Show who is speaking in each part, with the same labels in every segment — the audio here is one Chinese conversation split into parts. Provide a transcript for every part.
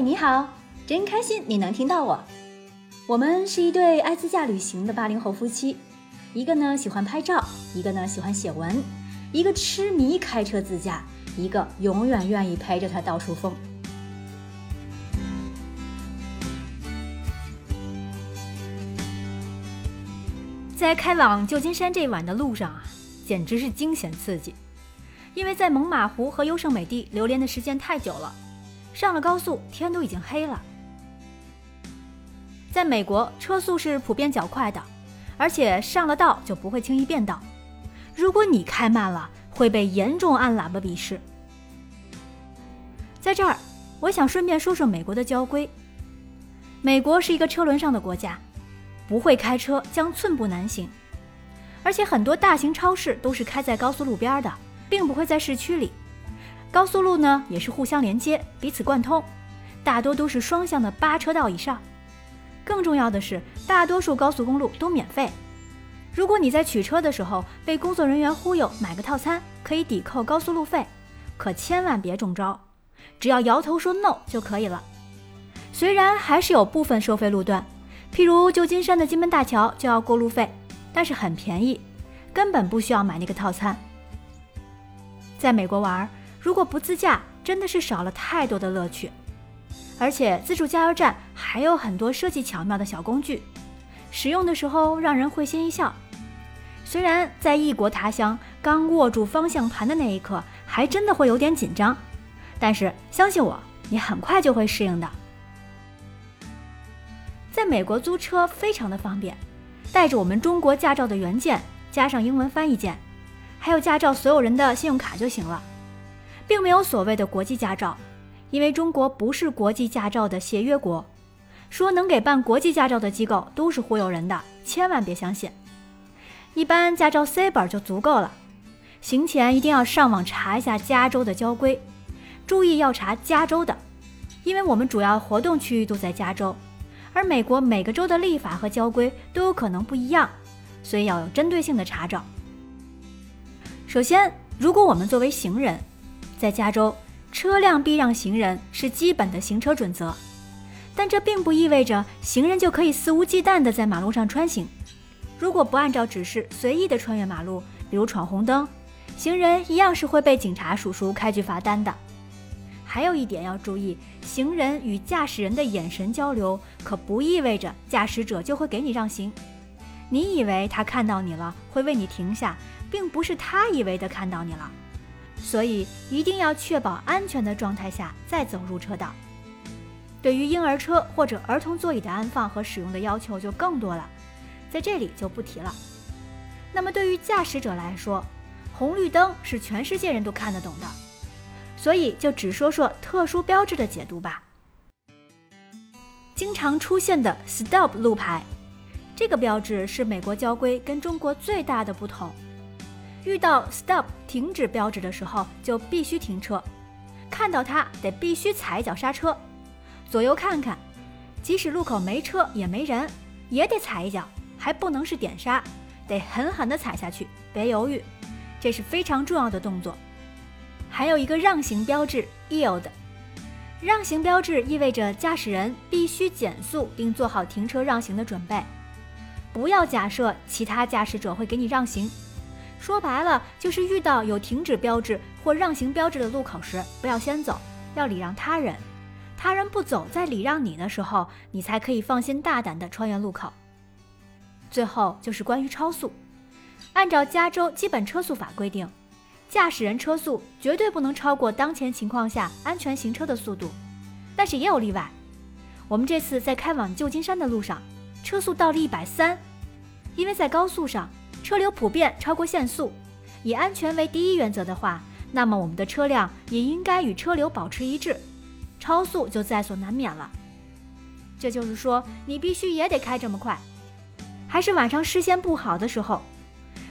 Speaker 1: 你好，真开心你能听到我。我们是一对爱自驾旅行的八零后夫妻，一个呢喜欢拍照，一个呢喜欢写文，一个痴迷开车自驾，一个永远愿意陪着他到处疯。在开往旧金山这晚的路上啊，简直是惊险刺激，因为在猛犸湖和优胜美地流连的时间太久了，上了高速天都已经黑了。在美国，车速是普遍较快的，而且上了道就不会轻易变道。如果你开慢了，会被严重按喇叭鄙视。在这儿，我想顺便说说美国的交规。美国是一个车轮上的国家。不会开车将寸步难行，而且很多大型超市都是开在高速路边的，并不会在市区里。高速路呢也是互相连接，彼此贯通，大多都是双向的八车道以上。更重要的是，大多数高速公路都免费。如果你在取车的时候被工作人员忽悠买个套餐可以抵扣高速路费，可千万别中招，只要摇头说 no 就可以了。虽然还是有部分收费路段。譬如旧金山的金门大桥就要过路费，但是很便宜，根本不需要买那个套餐。在美国玩，如果不自驾，真的是少了太多的乐趣。而且自助加油站还有很多设计巧妙的小工具，使用的时候让人会心一笑。虽然在异国他乡，刚握住方向盘的那一刻，还真的会有点紧张，但是相信我，你很快就会适应的。在美国租车非常的方便，带着我们中国驾照的原件，加上英文翻译件，还有驾照所有人的信用卡就行了，并没有所谓的国际驾照，因为中国不是国际驾照的协约国。说能给办国际驾照的机构都是忽悠人的，千万别相信。一般驾照 C 本就足够了，行前一定要上网查一下加州的交规，注意要查加州的，因为我们主要活动区域都在加州。而美国每个州的立法和交规都有可能不一样，所以要有针对性的查找。首先，如果我们作为行人，在加州，车辆避让行人是基本的行车准则，但这并不意味着行人就可以肆无忌惮地在马路上穿行。如果不按照指示随意地穿越马路，比如闯红灯，行人一样是会被警察叔叔开具罚单的。还有一点要注意，行人与驾驶人的眼神交流，可不意味着驾驶者就会给你让行。你以为他看到你了会为你停下，并不是他以为的看到你了。所以一定要确保安全的状态下再走入车道。对于婴儿车或者儿童座椅的安放和使用的要求就更多了，在这里就不提了。那么对于驾驶者来说，红绿灯是全世界人都看得懂的。所以就只说说特殊标志的解读吧。经常出现的 Stop 路牌，这个标志是美国交规跟中国最大的不同。遇到 Stop 停止标志的时候，就必须停车，看到它得必须踩一脚刹车，左右看看，即使路口没车也没人，也得踩一脚，还不能是点刹，得狠狠地踩下去，别犹豫，这是非常重要的动作。还有一个让行标志 Yield，让行标志意味着驾驶人必须减速并做好停车让行的准备，不要假设其他驾驶者会给你让行。说白了就是遇到有停止标志或让行标志的路口时，不要先走，要礼让他人。他人不走，在礼让你的时候，你才可以放心大胆地穿越路口。最后就是关于超速，按照加州基本车速法规定。驾驶人车速绝对不能超过当前情况下安全行车的速度，但是也有例外。我们这次在开往旧金山的路上，车速到了一百三，因为在高速上车流普遍超过限速，以安全为第一原则的话，那么我们的车辆也应该与车流保持一致，超速就在所难免了。这就是说，你必须也得开这么快，还是晚上视线不好的时候，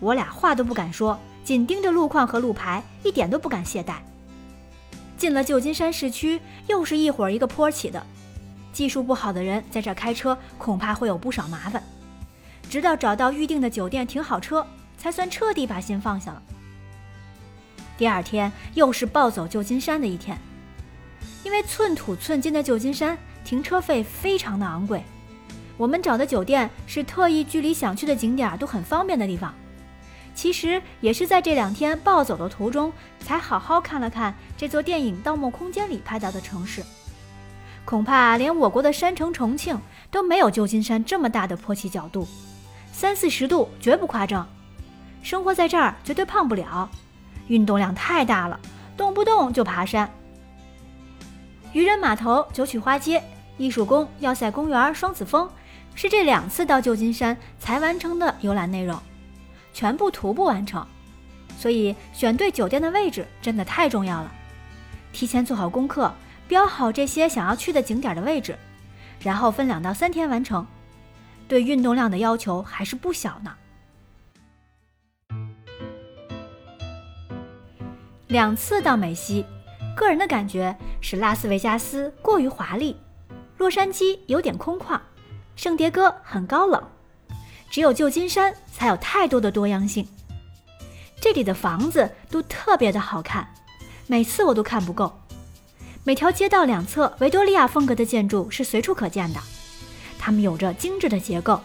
Speaker 1: 我俩话都不敢说。紧盯着路况和路牌，一点都不敢懈怠。进了旧金山市区，又是一会儿一个坡起的，技术不好的人在这开车恐怕会有不少麻烦。直到找到预定的酒店停好车，才算彻底把心放下了。第二天又是暴走旧金山的一天，因为寸土寸金的旧金山停车费非常的昂贵。我们找的酒店是特意距离想去的景点都很方便的地方。其实也是在这两天暴走的途中，才好好看了看这座电影《盗梦空间》里拍到的城市。恐怕连我国的山城重庆都没有旧金山这么大的坡起角度，三四十度绝不夸张。生活在这儿绝对胖不了，运动量太大了，动不动就爬山。渔人码头、九曲花街、艺术宫、要塞公园、双子峰，是这两次到旧金山才完成的游览内容。全部徒步完成，所以选对酒店的位置真的太重要了。提前做好功课，标好这些想要去的景点的位置，然后分两到三天完成。对运动量的要求还是不小呢。两次到美西，个人的感觉是拉斯维加斯过于华丽，洛杉矶有点空旷，圣迭戈很高冷。只有旧金山才有太多的多样性，这里的房子都特别的好看，每次我都看不够。每条街道两侧维多利亚风格的建筑是随处可见的，它们有着精致的结构，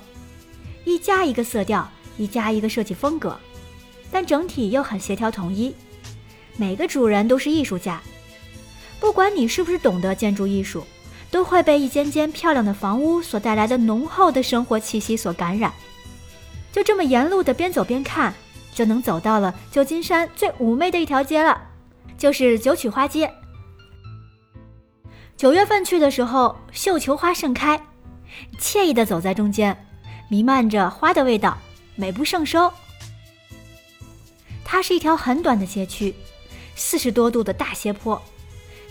Speaker 1: 一加一个色调，一加一个设计风格，但整体又很协调统一。每个主人都是艺术家，不管你是不是懂得建筑艺术，都会被一间间漂亮的房屋所带来的浓厚的生活气息所感染。就这么沿路的边走边看，就能走到了旧金山最妩媚的一条街了，就是九曲花街。九月份去的时候，绣球花盛开，惬意的走在中间，弥漫着花的味道，美不胜收。它是一条很短的街区，四十多度的大斜坡，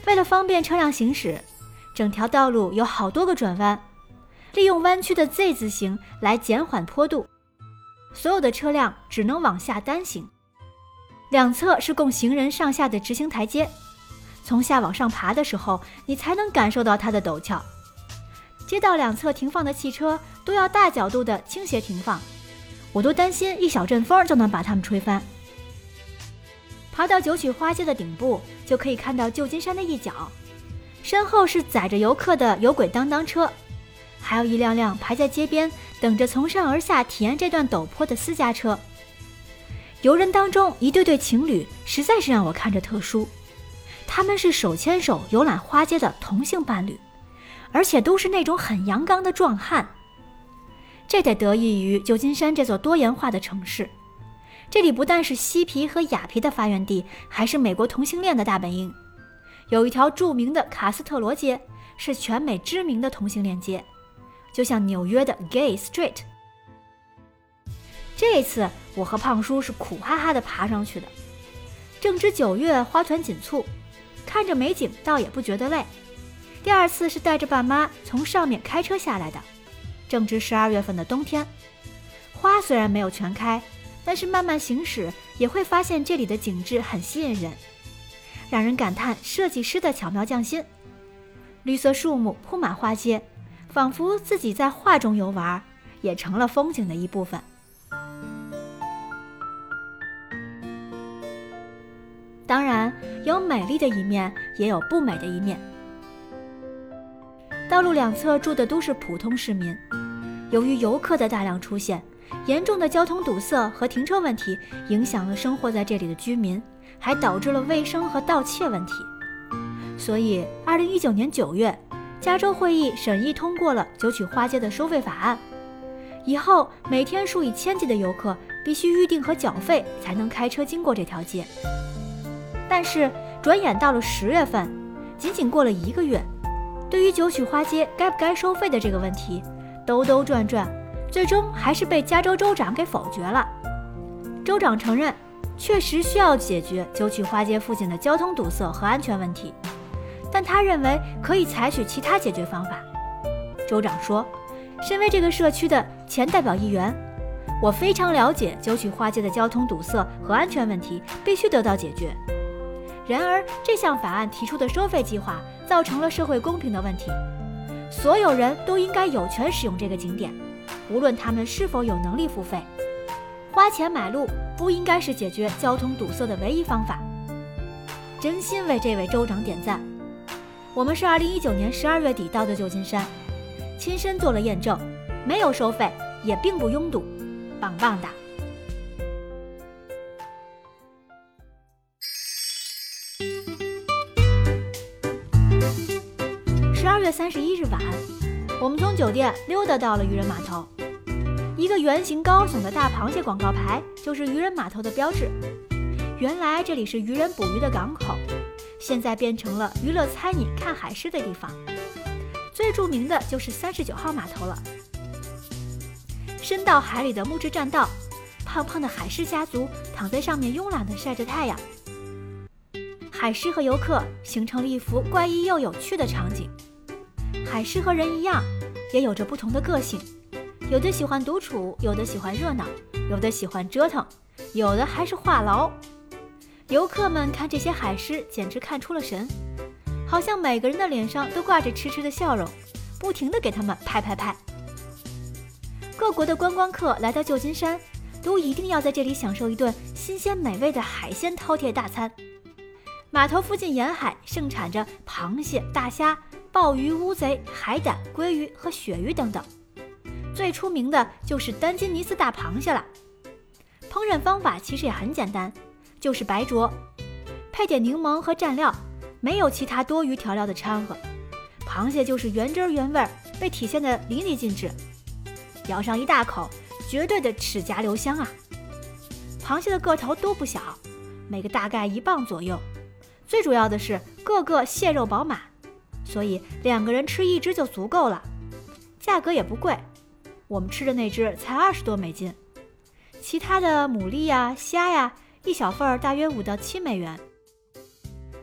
Speaker 1: 为了方便车辆行驶，整条道路有好多个转弯，利用弯曲的 Z 字形来减缓坡度。所有的车辆只能往下单行，两侧是供行人上下的直行台阶。从下往上爬的时候，你才能感受到它的陡峭。街道两侧停放的汽车都要大角度的倾斜停放，我都担心一小阵风就能把它们吹翻。爬到九曲花街的顶部，就可以看到旧金山的一角，身后是载着游客的有轨当当车。还有一辆辆排在街边，等着从上而下体验这段陡坡的私家车。游人当中，一对对情侣实在是让我看着特殊。他们是手牵手游览花街的同性伴侣，而且都是那种很阳刚的壮汉。这得得益于旧金山这座多元化的城市。这里不但是嬉皮和雅皮的发源地，还是美国同性恋的大本营。有一条著名的卡斯特罗街，是全美知名的同性恋街。就像纽约的 Gay Street。这次我和胖叔是苦哈哈的爬上去的，正值九月，花团锦簇，看着美景倒也不觉得累。第二次是带着爸妈从上面开车下来的，正值十二月份的冬天，花虽然没有全开，但是慢慢行驶也会发现这里的景致很吸引人，让人感叹设计师的巧妙匠心。绿色树木铺满花街。仿佛自己在画中游玩，也成了风景的一部分。当然，有美丽的一面，也有不美的一面。道路两侧住的都是普通市民，由于游客的大量出现，严重的交通堵塞和停车问题影响了生活在这里的居民，还导致了卫生和盗窃问题。所以，二零一九年九月。加州会议审议通过了九曲花街的收费法案，以后每天数以千计的游客必须预定和缴费才能开车经过这条街。但是转眼到了十月份，仅仅过了一个月，对于九曲花街该不该收费的这个问题，兜兜转转，最终还是被加州州长给否决了。州长承认，确实需要解决九曲花街附近的交通堵塞和安全问题。但他认为可以采取其他解决方法。州长说：“身为这个社区的前代表议员，我非常了解九曲花街的交通堵塞和安全问题必须得到解决。然而，这项法案提出的收费计划造成了社会公平的问题。所有人都应该有权使用这个景点，无论他们是否有能力付费。花钱买路不应该是解决交通堵塞的唯一方法。”真心为这位州长点赞。我们是二零一九年十二月底到的旧金山，亲身做了验证，没有收费，也并不拥堵，棒棒的。月三十一日晚，我们从酒店溜达到了渔人码头，一个圆形高耸的大螃蟹广告牌就是渔人码头的标志。原来这里是渔人捕鱼的港口。现在变成了娱乐、餐饮、看海狮的地方，最著名的就是三十九号码头了。深到海里的木质栈道，胖胖的海狮家族躺在上面慵懒地晒着太阳。海狮和游客形成了一幅怪异又有趣的场景。海狮和人一样，也有着不同的个性，有的喜欢独处，有的喜欢热闹，有的喜欢折腾，有的还是话痨。游客们看这些海狮，简直看出了神，好像每个人的脸上都挂着痴痴的笑容，不停地给他们拍拍拍。各国的观光客来到旧金山，都一定要在这里享受一顿新鲜美味的海鲜饕餮大餐。码头附近沿海盛产着螃蟹、大虾、鲍鱼、乌贼、海胆、鲑鱼和鳕鱼等等，最出名的就是丹金尼斯大螃蟹了。烹饪方法其实也很简单。就是白灼，配点柠檬和蘸料，没有其他多余调料的掺和。螃蟹就是原汁原味，被体现的淋漓尽致。咬上一大口，绝对的齿颊留香啊！螃蟹的个头都不小，每个大概一磅左右。最主要的是个个蟹肉饱满，所以两个人吃一只就足够了。价格也不贵，我们吃的那只才二十多美金。其他的牡蛎呀、虾呀。一小份儿大约五到七美元。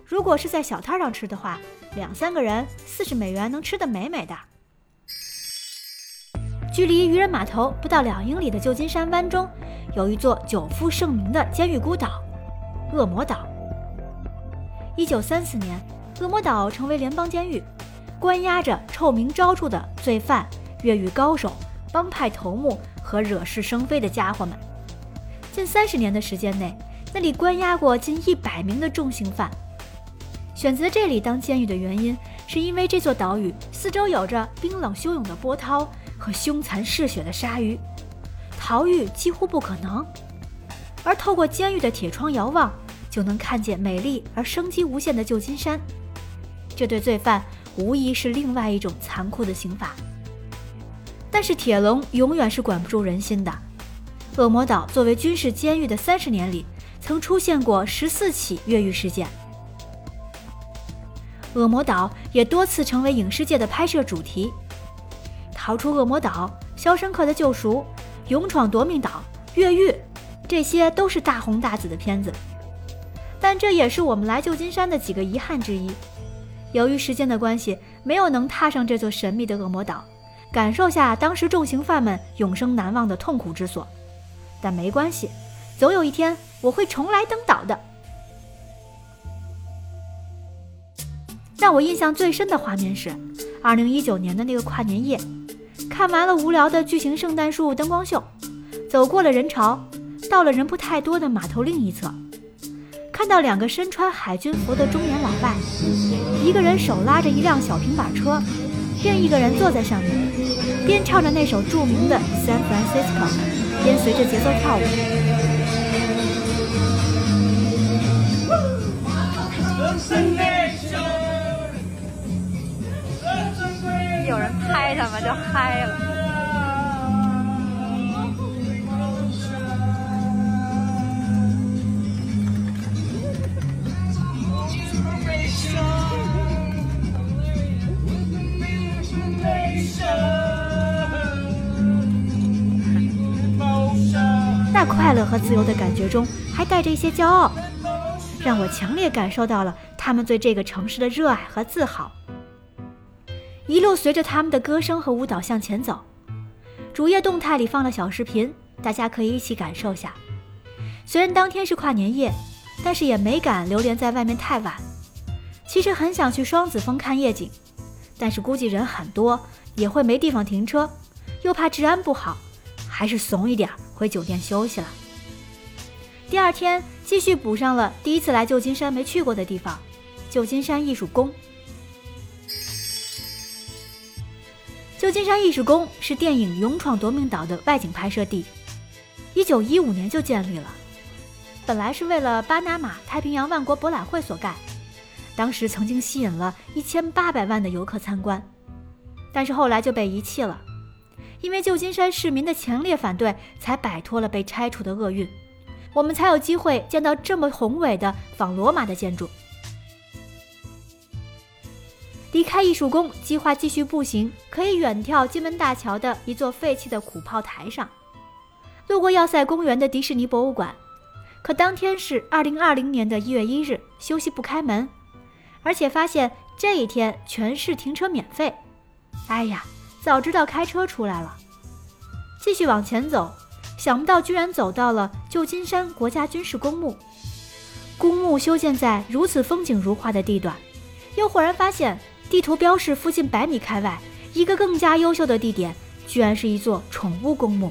Speaker 1: 如果是在小摊上吃的话，两三个人四十美元能吃得美美的。距离渔人码头不到两英里的旧金山湾中，有一座久负盛名的监狱孤岛——恶魔岛。一九三四年，恶魔岛成为联邦监狱，关押着臭名昭著的罪犯、越狱高手、帮派头目和惹是生非的家伙们。近三十年的时间内。那里关押过近一百名的重刑犯。选择这里当监狱的原因，是因为这座岛屿四周有着冰冷汹涌的波涛和凶残嗜血的鲨鱼，逃狱几乎不可能。而透过监狱的铁窗遥望，就能看见美丽而生机无限的旧金山。这对罪犯无疑是另外一种残酷的刑罚。但是铁笼永远是管不住人心的。恶魔岛作为军事监狱的三十年里。曾出现过十四起越狱事件，恶魔岛也多次成为影视界的拍摄主题。逃出恶魔岛、肖申克的救赎、勇闯夺命岛、越狱，这些都是大红大紫的片子。但这也是我们来旧金山的几个遗憾之一。由于时间的关系，没有能踏上这座神秘的恶魔岛，感受下当时重刑犯们永生难忘的痛苦之所。但没关系，总有一天。我会重来登岛的。让我印象最深的画面是，二零一九年的那个跨年夜，看完了无聊的巨型圣诞树灯光秀，走过了人潮，到了人不太多的码头另一侧，看到两个身穿海军服的中年老外，一个人手拉着一辆小平板车，另一个人坐在上面，边唱着那首著名的《San Francisco》，边随着节奏跳舞。
Speaker 2: 有人拍他们就嗨了。
Speaker 1: 快乐和自由的感觉中，还带着一些骄傲。让我强烈感受到了他们对这个城市的热爱和自豪。一路随着他们的歌声和舞蹈向前走，主页动态里放了小视频，大家可以一起感受下。虽然当天是跨年夜，但是也没敢流连在外面太晚。其实很想去双子峰看夜景，但是估计人很多，也会没地方停车，又怕治安不好，还是怂一点儿回酒店休息了。第二天继续补上了第一次来旧金山没去过的地方旧金山艺术宫。旧金山艺术宫是电影勇闯夺命岛的外景拍摄地一九一五年就建立了。本来是为了巴拿马太平洋万国博览会所盖当时曾经吸引了一千八百万的游客参观但是后来就被遗弃了。因为旧金山市民的强烈反对，才摆脱了被拆除的厄运，我们才有机会见到这么宏伟的仿罗马的建筑。离开艺术宫，计划继续步行，可以远眺金门大桥的一座废弃的苦炮台上，路过要塞公园的迪士尼博物馆。可当天是二零二零年的一月一日，休息不开门，而且发现这一天全市停车免费。哎呀，早知道开车出来了。继续往前走，想不到居然走到了旧金山国家军事公墓。公墓修建在如此风景如画的地段，又忽然发现。地图标示附近百米开外，一个更加优秀的地点，居然是一座宠物公墓。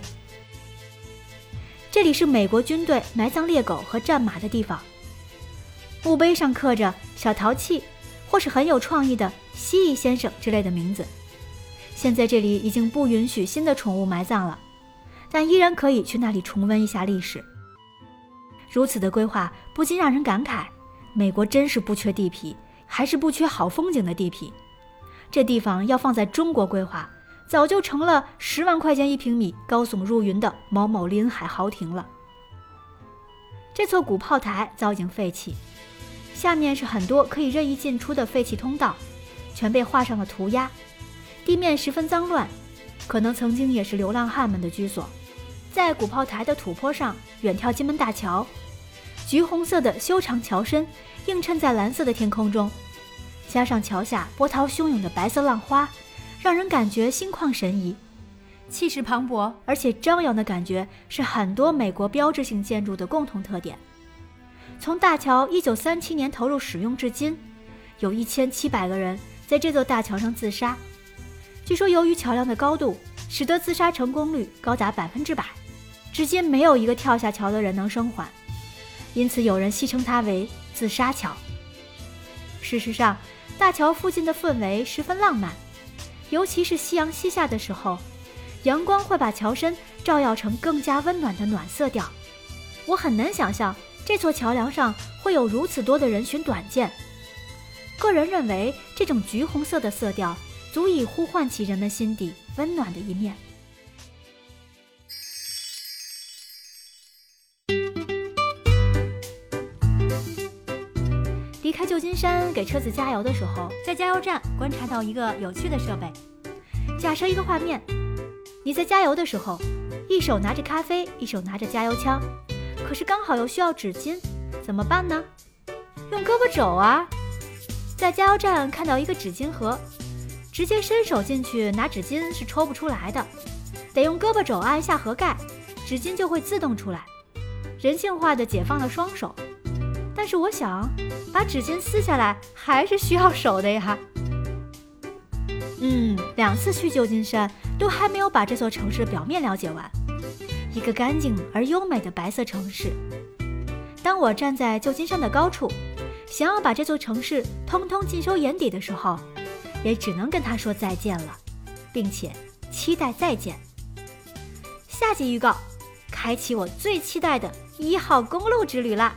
Speaker 1: 这里是美国军队埋葬猎狗和战马的地方。墓碑上刻着“小淘气”或是很有创意的“蜥蜴先生”之类的名字。现在这里已经不允许新的宠物埋葬了，但依然可以去那里重温一下历史。如此的规划不禁让人感慨：美国真是不缺地皮。还是不缺好风景的地皮，这地方要放在中国规划，早就成了十万块钱一平米、高耸入云的某某临海豪庭了。这座古炮台早已经废弃，下面是很多可以任意进出的废弃通道，全被画上了涂鸦，地面十分脏乱，可能曾经也是流浪汉们的居所。在古炮台的土坡上远眺金门大桥。橘红色的修长桥身映衬在蓝色的天空中，加上桥下波涛汹涌的白色浪花，让人感觉心旷神怡，气势磅礴而且张扬的感觉是很多美国标志性建筑的共同特点。从大桥1937年投入使用至今，有一千七百个人在这座大桥上自杀。据说由于桥梁的高度，使得自杀成功率高达百分之百，至今没有一个跳下桥的人能生还。因此，有人戏称它为“自杀桥”。事实上，大桥附近的氛围十分浪漫，尤其是夕阳西下的时候，阳光会把桥身照耀成更加温暖的暖色调。我很难想象这座桥梁上会有如此多的人寻短见。个人认为，这种橘红色的色调足以呼唤起人们心底温暖的一面。离开旧金山给车子加油的时候，在加油站观察到一个有趣的设备。假设一个画面，你在加油的时候，一手拿着咖啡，一手拿着加油枪，可是刚好又需要纸巾，怎么办呢？用胳膊肘啊！在加油站看到一个纸巾盒，直接伸手进去拿纸巾是抽不出来的，得用胳膊肘按一下盒盖，纸巾就会自动出来，人性化的解放了双手。但是我想，把纸巾撕下来还是需要手的呀。嗯，两次去旧金山都还没有把这座城市表面了解完。一个干净而优美的白色城市。当我站在旧金山的高处，想要把这座城市通通尽收眼底的时候，也只能跟他说再见了，并且期待再见。下集预告：开启我最期待的一号公路之旅啦！